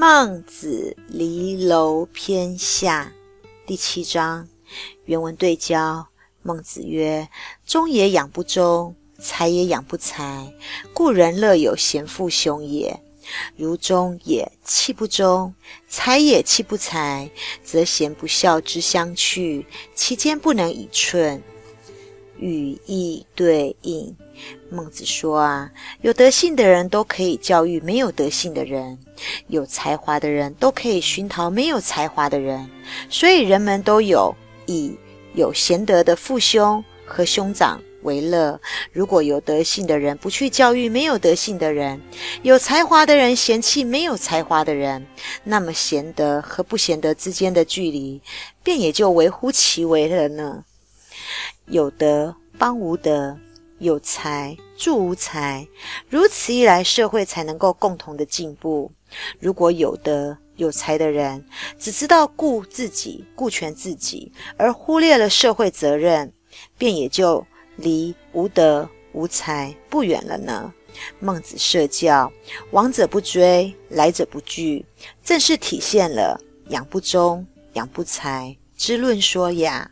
孟子离楼篇下第七章原文对焦。孟子曰：“忠也养不忠，才也养不才，故人乐有贤父兄也。如忠也弃不忠，才也弃不才，则贤不孝之相去，其间不能以寸。”语义对应。孟子说啊，有德性的人都可以教育没有德性的人，有才华的人都可以熏陶没有才华的人，所以人们都有以有贤德的父兄和兄长为乐。如果有德性的人不去教育没有德性的人，有才华的人嫌弃没有才华的人，那么贤德和不贤德之间的距离便也就微乎其微了呢。有德帮无德。有才助无才，如此一来，社会才能够共同的进步。如果有德有才的人只知道顾自己、顾全自己，而忽略了社会责任，便也就离无德无才不远了呢。孟子设教，往者不追，来者不拒，正是体现了养不忠、养不才之论说呀。